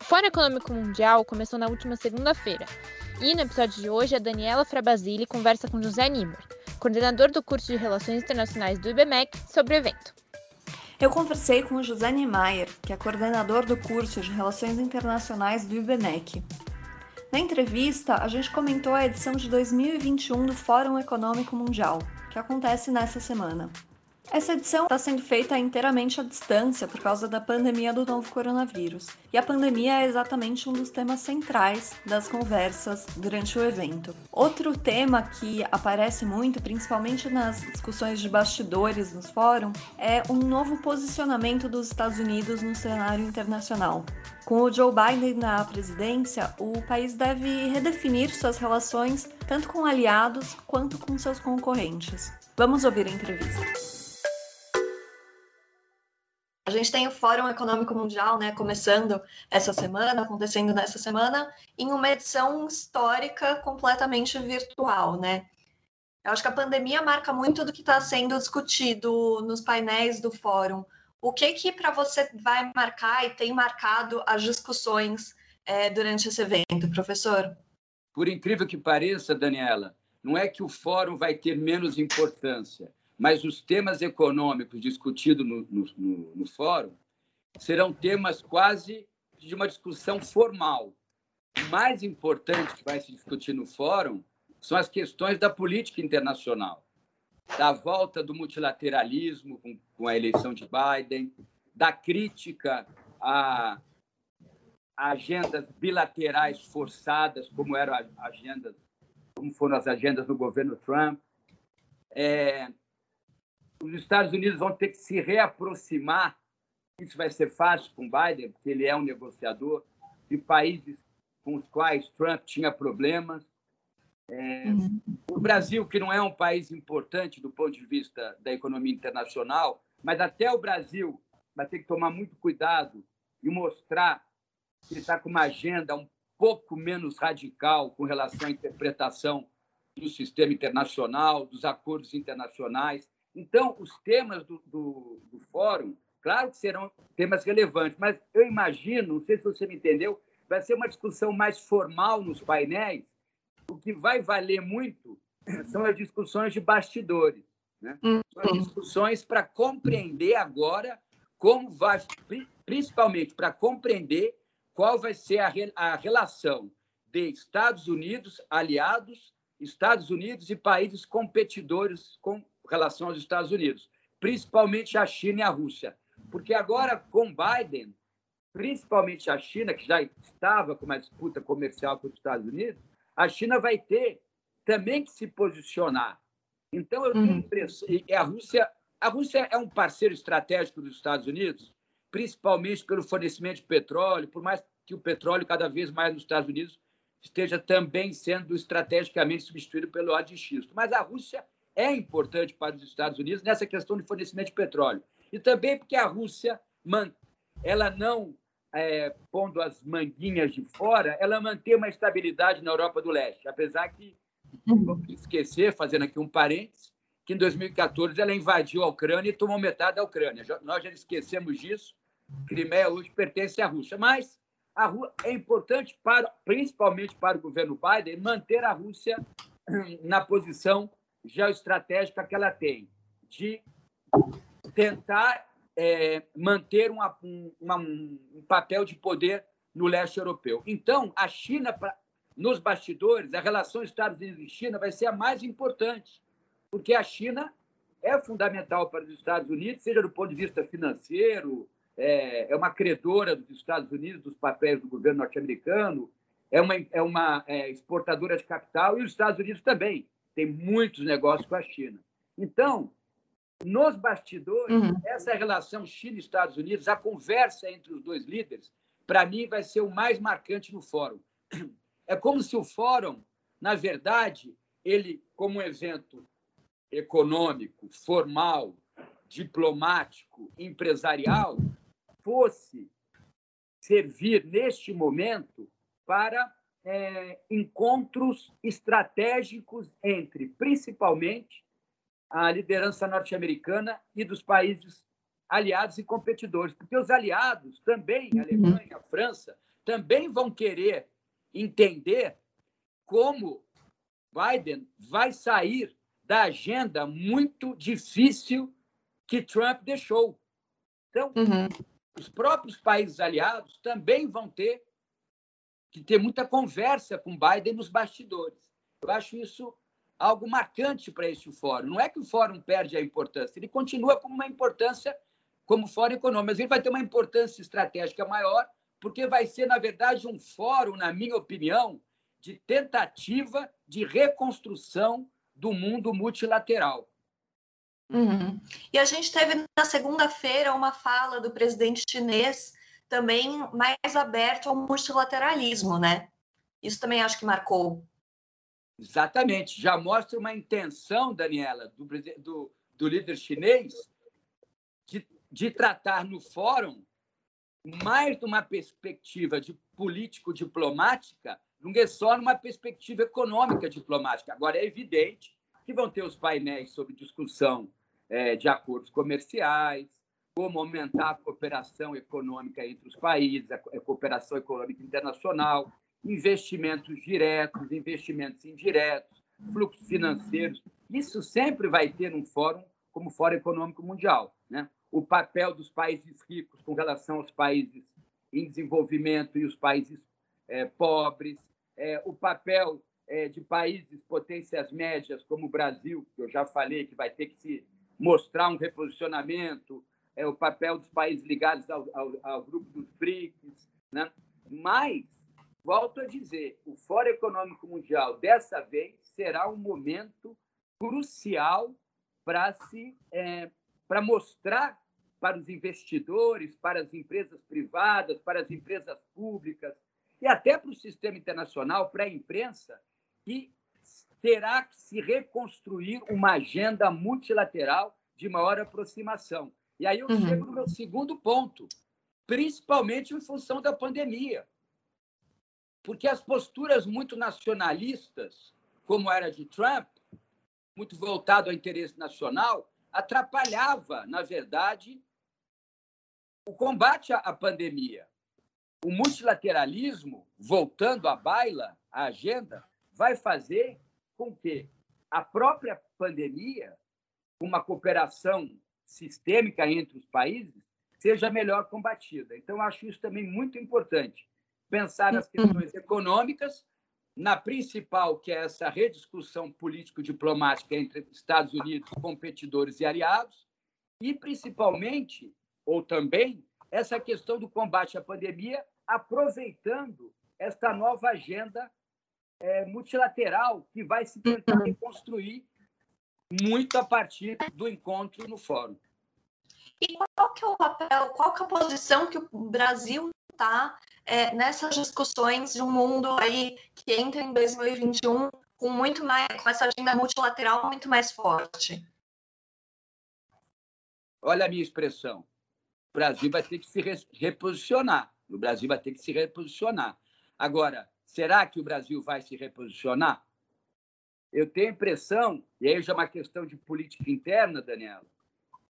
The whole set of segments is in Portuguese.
O Fórum Econômico Mundial começou na última segunda-feira e no episódio de hoje a Daniela Frabasile conversa com José Nimmer, coordenador do curso de Relações Internacionais do IBMEC, sobre o evento. Eu conversei com o José Niemeyer, que é coordenador do curso de Relações Internacionais do IBMEC. Na entrevista, a gente comentou a edição de 2021 do Fórum Econômico Mundial, que acontece nessa semana. Essa edição está sendo feita inteiramente à distância por causa da pandemia do novo coronavírus. E a pandemia é exatamente um dos temas centrais das conversas durante o evento. Outro tema que aparece muito, principalmente nas discussões de bastidores nos fóruns, é um novo posicionamento dos Estados Unidos no cenário internacional. Com o Joe Biden na presidência, o país deve redefinir suas relações tanto com aliados quanto com seus concorrentes. Vamos ouvir a entrevista. A gente tem o Fórum Econômico Mundial, né, começando essa semana, acontecendo nessa semana, em uma edição histórica completamente virtual, né? Eu acho que a pandemia marca muito do que está sendo discutido nos painéis do fórum. O que que para você vai marcar e tem marcado as discussões é, durante esse evento, professor? Por incrível que pareça, Daniela, não é que o fórum vai ter menos importância mas os temas econômicos discutidos no, no, no, no fórum serão temas quase de uma discussão formal. O mais importante que vai se discutir no fórum são as questões da política internacional, da volta do multilateralismo com, com a eleição de Biden, da crítica a, agendas bilaterais forçadas, como eram as agendas, como foram as agendas do governo Trump, é, os Estados Unidos vão ter que se reaproximar. Isso vai ser fácil com Biden, porque ele é um negociador de países com os quais Trump tinha problemas. É, uhum. O Brasil, que não é um país importante do ponto de vista da economia internacional, mas até o Brasil vai ter que tomar muito cuidado e mostrar que está com uma agenda um pouco menos radical com relação à interpretação do sistema internacional, dos acordos internacionais. Então, os temas do, do, do fórum, claro que serão temas relevantes, mas eu imagino, não sei se você me entendeu, vai ser uma discussão mais formal nos painéis. O que vai valer muito são as discussões de bastidores, né? Uhum. São as discussões para compreender agora como vai, principalmente para compreender qual vai ser a, a relação de Estados Unidos, aliados, Estados Unidos e países competidores com relação aos Estados Unidos, principalmente a China e a Rússia. Porque agora, com Biden, principalmente a China, que já estava com uma disputa comercial com os Estados Unidos, a China vai ter também que se posicionar. Então, eu tenho a uhum. impressão. E a Rússia, a Rússia é um parceiro estratégico dos Estados Unidos, principalmente pelo fornecimento de petróleo, por mais que o petróleo, cada vez mais nos Estados Unidos, esteja também sendo estrategicamente substituído pelo óleo de xisto. Mas a Rússia é importante para os Estados Unidos nessa questão de fornecimento de petróleo. E também porque a Rússia, ela não, é, pondo as manguinhas de fora, ela mantém uma estabilidade na Europa do Leste, apesar que, vamos esquecer, fazendo aqui um parênteses, que em 2014 ela invadiu a Ucrânia e tomou metade da Ucrânia. Nós já esquecemos disso. Crimeia hoje pertence à Rússia. Mas a é importante, para, principalmente para o governo Biden, manter a Rússia na posição geoestratégica que ela tem, de tentar é, manter uma, uma, um papel de poder no leste europeu. Então, a China, pra, nos bastidores, a relação Estados Unidos e China vai ser a mais importante, porque a China é fundamental para os Estados Unidos, seja do ponto de vista financeiro, é, é uma credora dos Estados Unidos, dos papéis do governo norte-americano, é uma, é uma é, exportadora de capital, e os Estados Unidos também tem muitos negócios com a China. Então, nos bastidores, uhum. essa relação China-Estados Unidos, a conversa entre os dois líderes, para mim, vai ser o mais marcante no fórum. É como se o fórum, na verdade, ele, como um evento econômico, formal, diplomático, empresarial, fosse servir neste momento para é, encontros estratégicos entre, principalmente, a liderança norte-americana e dos países aliados e competidores, porque os aliados também, a uhum. Alemanha, a França, também vão querer entender como Biden vai sair da agenda muito difícil que Trump deixou. Então, uhum. os próprios países aliados também vão ter que ter muita conversa com Biden nos bastidores. Eu acho isso algo marcante para este fórum. Não é que o fórum perde a importância, ele continua com uma importância como fórum econômico, mas ele vai ter uma importância estratégica maior, porque vai ser, na verdade, um fórum, na minha opinião, de tentativa de reconstrução do mundo multilateral. Uhum. E a gente teve na segunda-feira uma fala do presidente chinês também mais aberto ao multilateralismo, né? Isso também acho que marcou. Exatamente. Já mostra uma intenção, Daniela, do, do, do líder chinês de, de tratar no fórum mais numa perspectiva de político-diplomática do que só numa perspectiva econômica diplomática. Agora, é evidente que vão ter os painéis sobre discussão é, de acordos comerciais, como aumentar a cooperação econômica entre os países, a cooperação econômica internacional, investimentos diretos, investimentos indiretos, fluxos financeiros. Isso sempre vai ter um fórum como Fórum Econômico Mundial. Né? O papel dos países ricos com relação aos países em desenvolvimento e os países é, pobres, é, o papel é, de países potências médias como o Brasil, que eu já falei que vai ter que se mostrar um reposicionamento, é, o papel dos países ligados ao, ao, ao grupo dos BRICS, né? mas volto a dizer, o Fórum Econômico Mundial dessa vez será um momento crucial para se é, para mostrar para os investidores, para as empresas privadas, para as empresas públicas e até para o sistema internacional, para a imprensa, que terá que se reconstruir uma agenda multilateral de maior aproximação. E aí eu uhum. chego no meu segundo ponto, principalmente em função da pandemia. Porque as posturas muito nacionalistas, como era de Trump, muito voltado ao interesse nacional, atrapalhava, na verdade, o combate à pandemia. O multilateralismo, voltando à baila, à agenda, vai fazer com que a própria pandemia, uma cooperação sistêmica entre os países, seja melhor combatida. Então, acho isso também muito importante. Pensar nas questões econômicas, na principal, que é essa rediscussão político-diplomática entre Estados Unidos, competidores e aliados, e principalmente, ou também, essa questão do combate à pandemia, aproveitando esta nova agenda é, multilateral que vai se tentar uhum. reconstruir muito a partir do encontro no fórum. E qual que é o papel, qual que é a posição que o Brasil está é, nessas discussões de um mundo aí que entra em 2021 com muito mais, com essa agenda multilateral muito mais forte? Olha a minha expressão. O Brasil vai ter que se reposicionar. O Brasil vai ter que se reposicionar. Agora, será que o Brasil vai se reposicionar? Eu tenho a impressão, e aí já é uma questão de política interna, Daniela,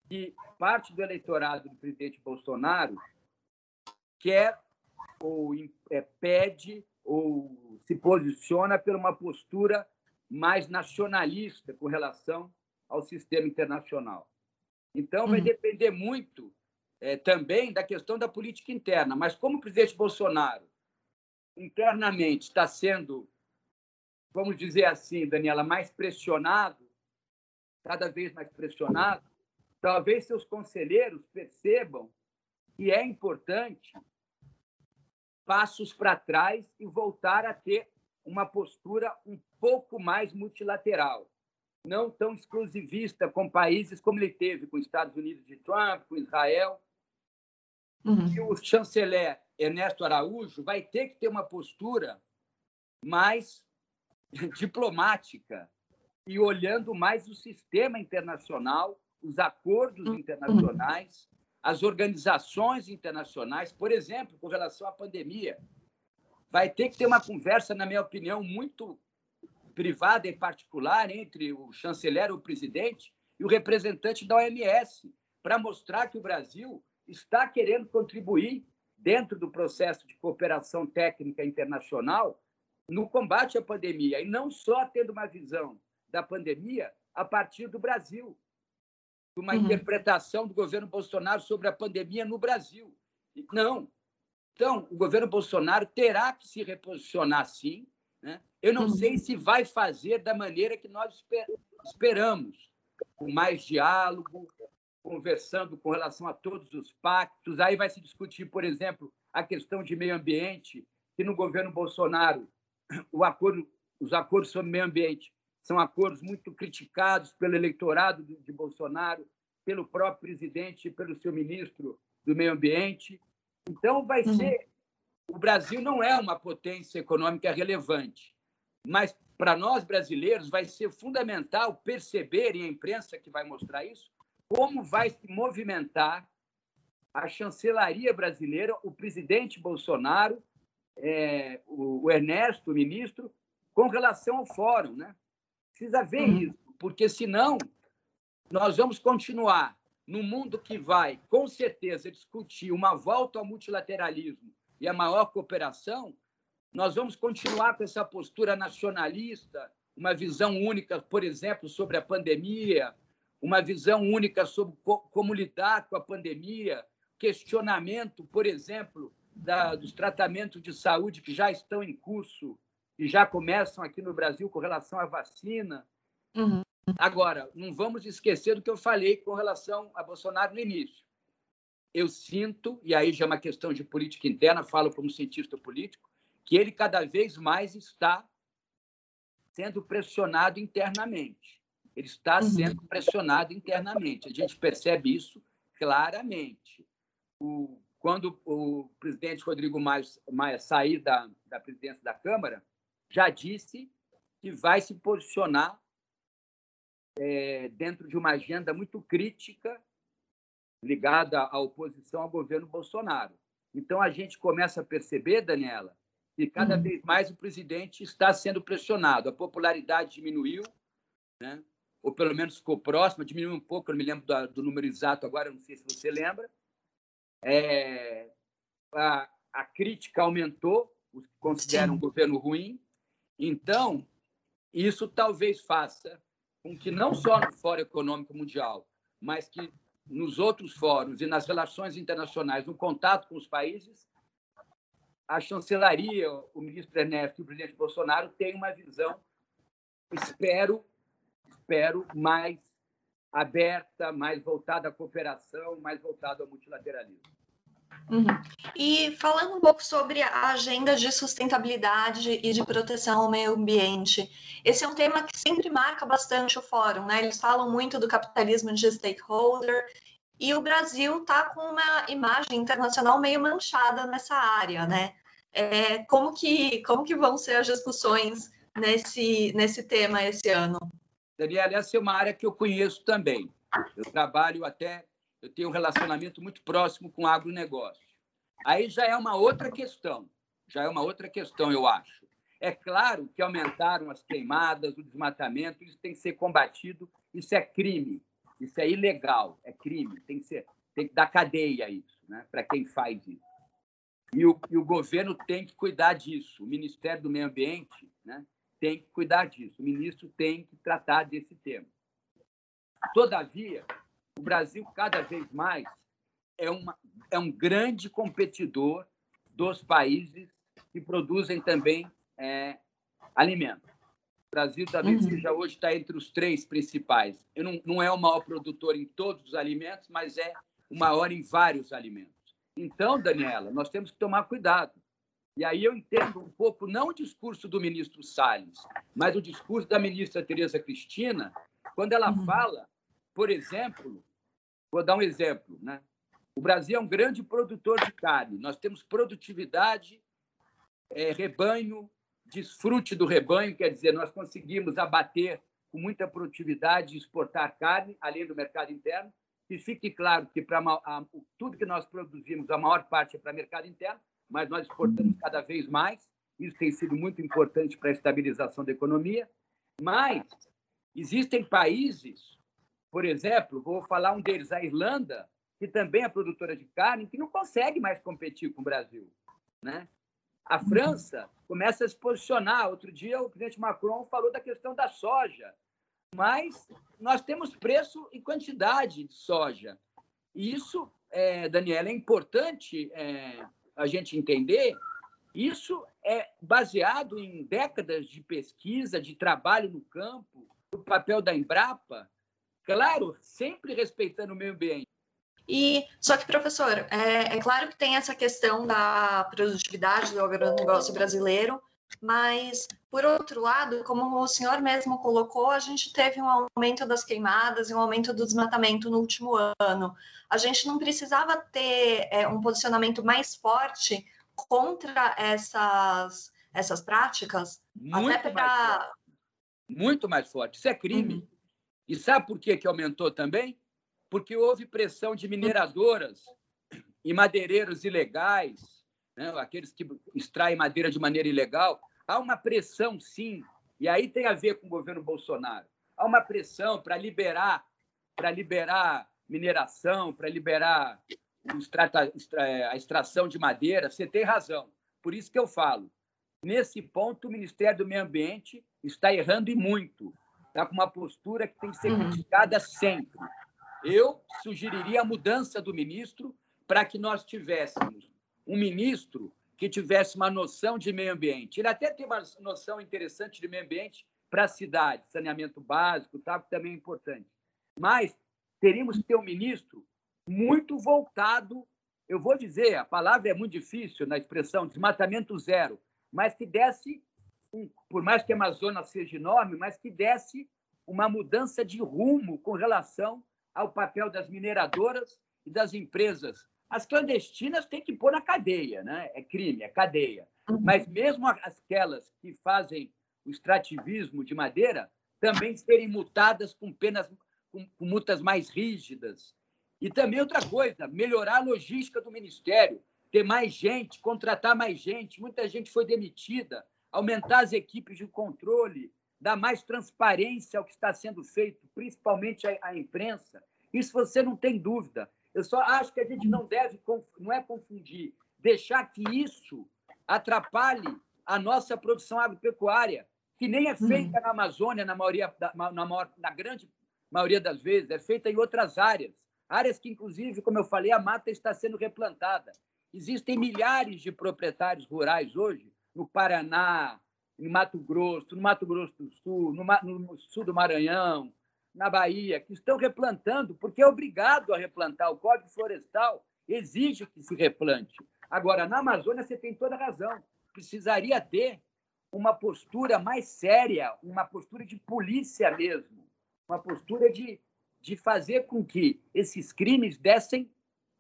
que parte do eleitorado do presidente Bolsonaro quer ou é, pede ou se posiciona por uma postura mais nacionalista com relação ao sistema internacional. Então, vai uhum. depender muito é, também da questão da política interna. Mas como o presidente Bolsonaro internamente está sendo, vamos dizer assim, Daniela, mais pressionado, cada vez mais pressionado, talvez seus conselheiros percebam que é importante passos para trás e voltar a ter uma postura um pouco mais multilateral, não tão exclusivista com países como ele teve com os Estados Unidos de Trump, com Israel, Uhum. E o chanceler Ernesto Araújo vai ter que ter uma postura mais diplomática e olhando mais o sistema internacional, os acordos internacionais, as organizações internacionais, por exemplo, com relação à pandemia. Vai ter que ter uma conversa, na minha opinião, muito privada e particular entre o chanceler, o presidente, e o representante da OMS, para mostrar que o Brasil está querendo contribuir dentro do processo de cooperação técnica internacional no combate à pandemia, e não só tendo uma visão da pandemia a partir do Brasil, uma uhum. interpretação do governo Bolsonaro sobre a pandemia no Brasil. Não. Então, o governo Bolsonaro terá que se reposicionar sim. Né? Eu não uhum. sei se vai fazer da maneira que nós esperamos, com mais diálogo, conversando com relação a todos os pactos. Aí vai se discutir, por exemplo, a questão de meio ambiente, que no governo Bolsonaro acordo, os acordos sobre meio ambiente são acordos muito criticados pelo eleitorado de Bolsonaro, pelo próprio presidente e pelo seu ministro do meio ambiente. Então, vai uhum. ser. O Brasil não é uma potência econômica relevante, mas para nós brasileiros vai ser fundamental perceber, e a imprensa que vai mostrar isso, como vai se movimentar a chancelaria brasileira, o presidente Bolsonaro, é, o, Ernesto, o ministro, com relação ao fórum. Né? Precisa ver uhum. isso, porque senão nós vamos continuar no mundo que vai, com certeza, discutir uma volta ao multilateralismo e a maior cooperação, nós vamos continuar com essa postura nacionalista, uma visão única, por exemplo, sobre a pandemia, uma visão única sobre como lidar com a pandemia, questionamento, por exemplo, da, dos tratamentos de saúde que já estão em curso e já começam aqui no Brasil com relação à vacina. Uhum. Agora, não vamos esquecer do que eu falei com relação a Bolsonaro no início. Eu sinto, e aí já é uma questão de política interna, falo como cientista político, que ele cada vez mais está sendo pressionado internamente. Ele está uhum. sendo pressionado internamente. A gente percebe isso claramente. O, quando o presidente Rodrigo Maia, sair da, da presidência da Câmara, já disse que vai se posicionar é, dentro de uma agenda muito crítica ligada à oposição ao governo Bolsonaro. Então, a gente começa a perceber, Daniela, que cada uhum. vez mais o presidente está sendo pressionado. A popularidade diminuiu, né? ou pelo menos ficou próxima, diminuiu um pouco, eu não me lembro do, do número exato agora, não sei se você lembra. É, a, a, crítica aumentou, os que consideram o governo ruim. Então, isso talvez faça com que não só no Fórum Econômico Mundial, mas que nos outros fóruns e nas relações internacionais, no contato com os países, a chancelaria, o ministro Ernesto e o presidente Bolsonaro têm uma visão, espero, espero, mais aberta, mais voltada à cooperação, mais voltada ao multilateralismo. Uhum. E falando um pouco sobre a agenda de sustentabilidade e de proteção ao meio ambiente, esse é um tema que sempre marca bastante o fórum, né? Eles falam muito do capitalismo de stakeholder e o Brasil está com uma imagem internacional meio manchada nessa área, né? É, como que como que vão ser as discussões nesse nesse tema esse ano? Daniela, essa é uma área que eu conheço também. Eu trabalho até eu tenho um relacionamento muito próximo com o agronegócio. Aí já é uma outra questão, já é uma outra questão, eu acho. É claro que aumentaram as queimadas, o desmatamento, isso tem que ser combatido, isso é crime, isso é ilegal, é crime, tem que ser, tem que dar cadeia isso, né, para quem faz isso. E o, e o governo tem que cuidar disso, o Ministério do Meio Ambiente né, tem que cuidar disso, o ministro tem que tratar desse tema. Todavia, o Brasil, cada vez mais, é, uma, é um grande competidor dos países que produzem também é, alimentos. O Brasil talvez uhum. seja hoje está entre os três principais. Eu não, não é o maior produtor em todos os alimentos, mas é o maior em vários alimentos. Então, Daniela, nós temos que tomar cuidado. E aí eu entendo um pouco, não o discurso do ministro Salles, mas o discurso da ministra Tereza Cristina, quando ela uhum. fala, por exemplo, Vou dar um exemplo. Né? O Brasil é um grande produtor de carne. Nós temos produtividade, é, rebanho, desfrute do rebanho, quer dizer, nós conseguimos abater com muita produtividade exportar carne, além do mercado interno. E fique claro que para tudo que nós produzimos, a maior parte é para mercado interno, mas nós exportamos cada vez mais. Isso tem sido muito importante para a estabilização da economia. Mas existem países, por exemplo, vou falar um deles, a Irlanda, que também é produtora de carne, que não consegue mais competir com o Brasil. Né? A França começa a se posicionar. Outro dia, o presidente Macron falou da questão da soja, mas nós temos preço e quantidade de soja. E isso, é, Daniela, é importante é, a gente entender. Isso é baseado em décadas de pesquisa, de trabalho no campo, o papel da Embrapa, claro, sempre respeitando o meio ambiente e só que, professor, é, é, claro que tem essa questão da produtividade do agronegócio brasileiro, mas, por outro lado, como o senhor mesmo colocou, a gente teve um aumento das queimadas e um aumento do desmatamento no último ano. A gente não precisava ter é, um posicionamento mais forte contra essas, essas práticas? Muito, até pra... mais forte. Muito mais forte. Isso é crime. Uhum. E sabe por que, que aumentou também? porque houve pressão de mineradoras e madeireiros ilegais, né? aqueles que extraem madeira de maneira ilegal. Há uma pressão, sim, e aí tem a ver com o governo Bolsonaro. Há uma pressão para liberar, para liberar mineração, para liberar a extração de madeira. Você tem razão. Por isso que eu falo. Nesse ponto, o Ministério do Meio Ambiente está errando e muito. Está com uma postura que tem que ser uhum. criticada sempre. Eu sugeriria a mudança do ministro para que nós tivéssemos um ministro que tivesse uma noção de meio ambiente. Ele até tem uma noção interessante de meio ambiente para a cidade, saneamento básico, tá, também é importante. Mas teríamos que ter um ministro muito voltado, eu vou dizer, a palavra é muito difícil na expressão desmatamento zero, mas que desse, por mais que a Amazônia seja enorme, mas que desse uma mudança de rumo com relação ao papel das mineradoras e das empresas. As clandestinas têm que pôr na cadeia, né? é crime, é cadeia. Uhum. Mas mesmo aquelas que fazem o extrativismo de madeira também serem multadas com penas com, com multas mais rígidas. E também outra coisa, melhorar a logística do ministério, ter mais gente, contratar mais gente. Muita gente foi demitida, aumentar as equipes de controle, dar mais transparência ao que está sendo feito, principalmente à, imprensa. Isso você não tem dúvida. Eu só acho que a gente não deve, não é confundir, deixar que isso atrapalhe a nossa produção agropecuária, que nem é feita uhum. na Amazônia, na, maioria, na, na grande maioria das vezes, é feita em outras áreas. Áreas que, inclusive, como eu falei, a mata está sendo replantada. Existem milhares de proprietários rurais hoje, no Paraná, em Mato Grosso, no Mato Grosso do Sul, no, no sul do Maranhão, na Bahia, que estão replantando, porque é obrigado a replantar. O Código Florestal exige que se replante. Agora, na Amazônia, você tem toda razão. Precisaria ter uma postura mais séria, uma postura de polícia mesmo, uma postura de, de fazer com que esses crimes dessem,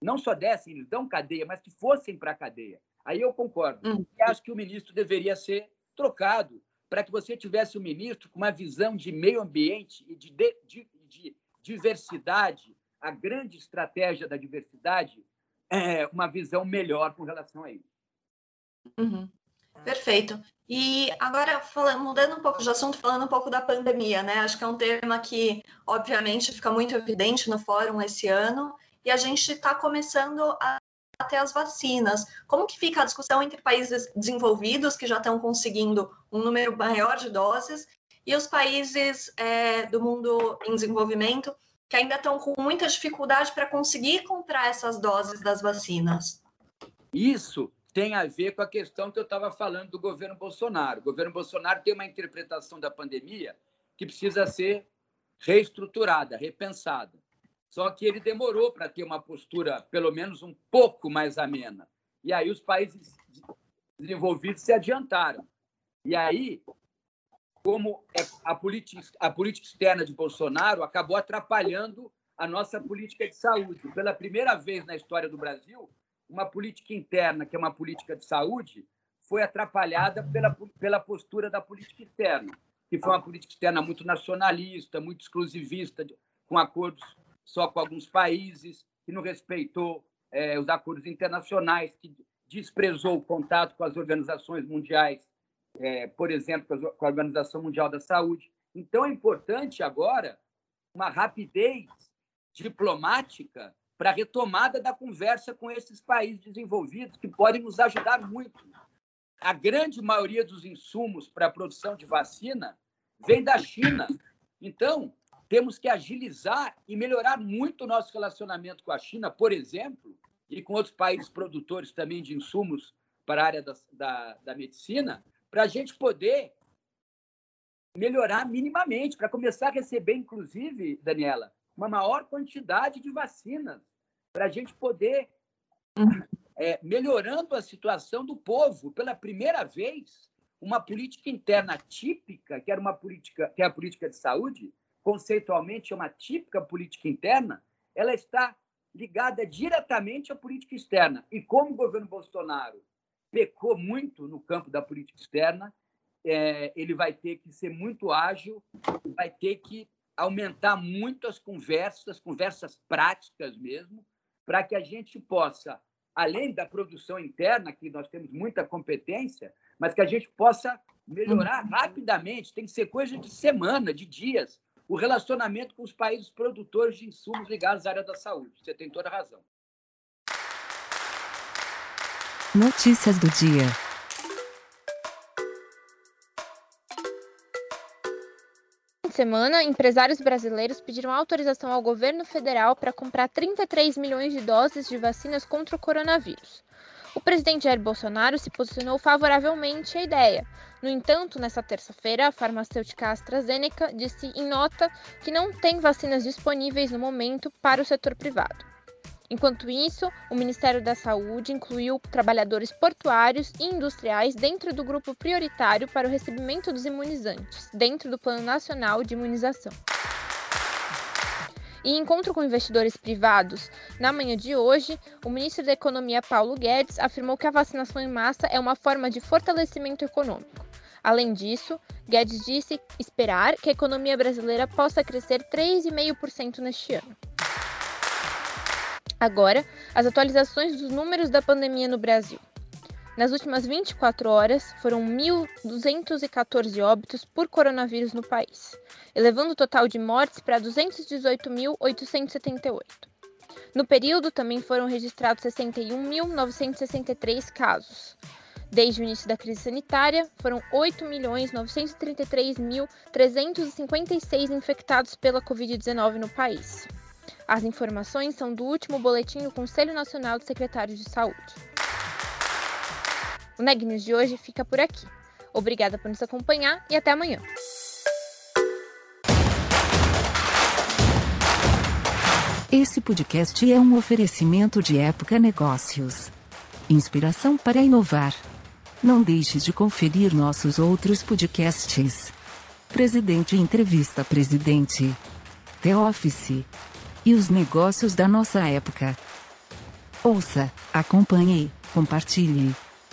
não só dessem, eles dão cadeia, mas que fossem para a cadeia. Aí eu concordo. Hum. E acho que o ministro deveria ser trocado para que você tivesse um ministro com uma visão de meio ambiente e de, de, de diversidade, a grande estratégia da diversidade, é uma visão melhor com relação a isso. Uhum. Perfeito. E agora, falando, mudando um pouco de assunto, falando um pouco da pandemia, né? Acho que é um tema que, obviamente, fica muito evidente no fórum esse ano, e a gente está começando a até as vacinas. Como que fica a discussão entre países desenvolvidos, que já estão conseguindo um número maior de doses, e os países é, do mundo em desenvolvimento, que ainda estão com muita dificuldade para conseguir comprar essas doses das vacinas? Isso tem a ver com a questão que eu estava falando do governo Bolsonaro. O governo Bolsonaro tem uma interpretação da pandemia que precisa ser reestruturada, repensada. Só que ele demorou para ter uma postura, pelo menos um pouco mais amena. E aí os países desenvolvidos se adiantaram. E aí, como é a política, a política externa de Bolsonaro acabou atrapalhando a nossa política de saúde. Pela primeira vez na história do Brasil, uma política interna, que é uma política de saúde, foi atrapalhada pela, pela postura da política externa, que foi uma política externa muito nacionalista, muito exclusivista, com acordos só com alguns países, que não respeitou é, os acordos internacionais, que desprezou o contato com as organizações mundiais, é, por exemplo, com a Organização Mundial da Saúde. Então, é importante agora uma rapidez diplomática para a retomada da conversa com esses países desenvolvidos, que podem nos ajudar muito. A grande maioria dos insumos para a produção de vacina vem da China. Então, temos que agilizar e melhorar muito o nosso relacionamento com a China, por exemplo, e com outros países produtores também de insumos para a área da, da, da medicina, para a gente poder melhorar minimamente, para começar a receber, inclusive, Daniela, uma maior quantidade de vacinas, para a gente poder, é, melhorando a situação do povo, pela primeira vez, uma política interna típica, que era uma política, que é a política de saúde, conceitualmente é uma típica política interna, ela está ligada diretamente à política externa. E como o governo Bolsonaro pecou muito no campo da política externa, é, ele vai ter que ser muito ágil, vai ter que aumentar muito as conversas, as conversas práticas mesmo, para que a gente possa, além da produção interna, que nós temos muita competência, mas que a gente possa melhorar rapidamente, tem que ser coisa de semana, de dias, o relacionamento com os países produtores de insumos ligados à área da saúde. Você tem toda a razão. Notícias do dia. semana, empresários brasileiros pediram autorização ao governo federal para comprar 33 milhões de doses de vacinas contra o coronavírus. O presidente Jair Bolsonaro se posicionou favoravelmente à ideia. No entanto, nesta terça-feira, a farmacêutica AstraZeneca disse em nota que não tem vacinas disponíveis no momento para o setor privado. Enquanto isso, o Ministério da Saúde incluiu trabalhadores portuários e industriais dentro do grupo prioritário para o recebimento dos imunizantes, dentro do Plano Nacional de Imunização. Em encontro com investidores privados, na manhã de hoje, o ministro da Economia Paulo Guedes afirmou que a vacinação em massa é uma forma de fortalecimento econômico. Além disso, Guedes disse esperar que a economia brasileira possa crescer 3,5% neste ano. Agora, as atualizações dos números da pandemia no Brasil. Nas últimas 24 horas, foram 1.214 óbitos por coronavírus no país, elevando o total de mortes para 218.878. No período, também foram registrados 61.963 casos. Desde o início da crise sanitária, foram 8.933.356 infectados pela Covid-19 no país. As informações são do último boletim do Conselho Nacional de Secretários de Saúde. O Neg News de hoje fica por aqui. Obrigada por nos acompanhar e até amanhã. Esse podcast é um oferecimento de Época Negócios. Inspiração para inovar. Não deixe de conferir nossos outros podcasts. Presidente Entrevista Presidente. The Office e os negócios da nossa época. Ouça, acompanhe, compartilhe.